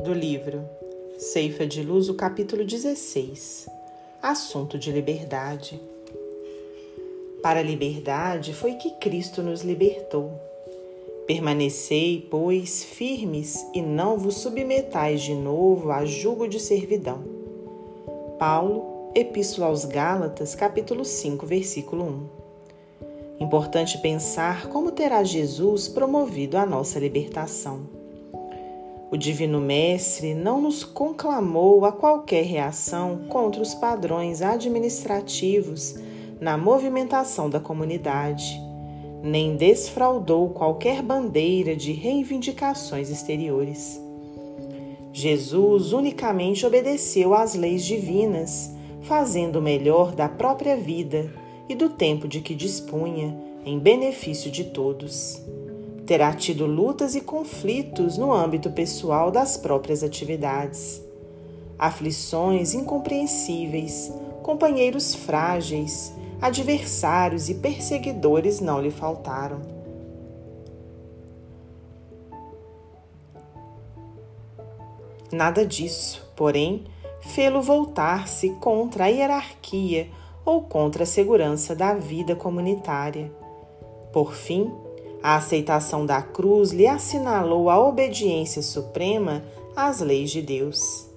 do livro Ceifa de Luz, o capítulo 16 Assunto de liberdade. Para a liberdade foi que Cristo nos libertou. Permanecei, pois, firmes e não vos submetais de novo a jugo de servidão. Paulo, Epístola aos Gálatas, capítulo 5, versículo 1. Importante pensar como terá Jesus promovido a nossa libertação. O Divino Mestre não nos conclamou a qualquer reação contra os padrões administrativos na movimentação da comunidade, nem desfraudou qualquer bandeira de reivindicações exteriores. Jesus unicamente obedeceu às leis divinas, fazendo o melhor da própria vida e do tempo de que dispunha em benefício de todos terá tido lutas e conflitos no âmbito pessoal das próprias atividades. Aflições incompreensíveis, companheiros frágeis, adversários e perseguidores não lhe faltaram. Nada disso, porém, fê-lo voltar-se contra a hierarquia ou contra a segurança da vida comunitária. Por fim, a aceitação da cruz lhe assinalou a obediência suprema às leis de Deus.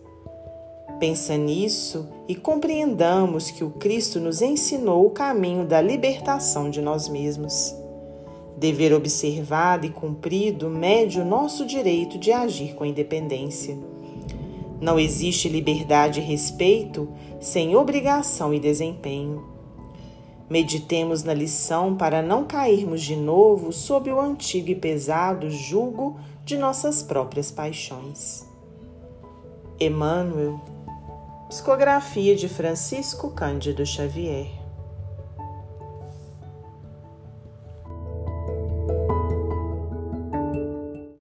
Pensa nisso e compreendamos que o Cristo nos ensinou o caminho da libertação de nós mesmos. Dever observado e cumprido mede o nosso direito de agir com independência. Não existe liberdade e respeito sem obrigação e desempenho. Meditemos na lição para não cairmos de novo sob o antigo e pesado jugo de nossas próprias paixões. Emmanuel, psicografia de Francisco Cândido Xavier.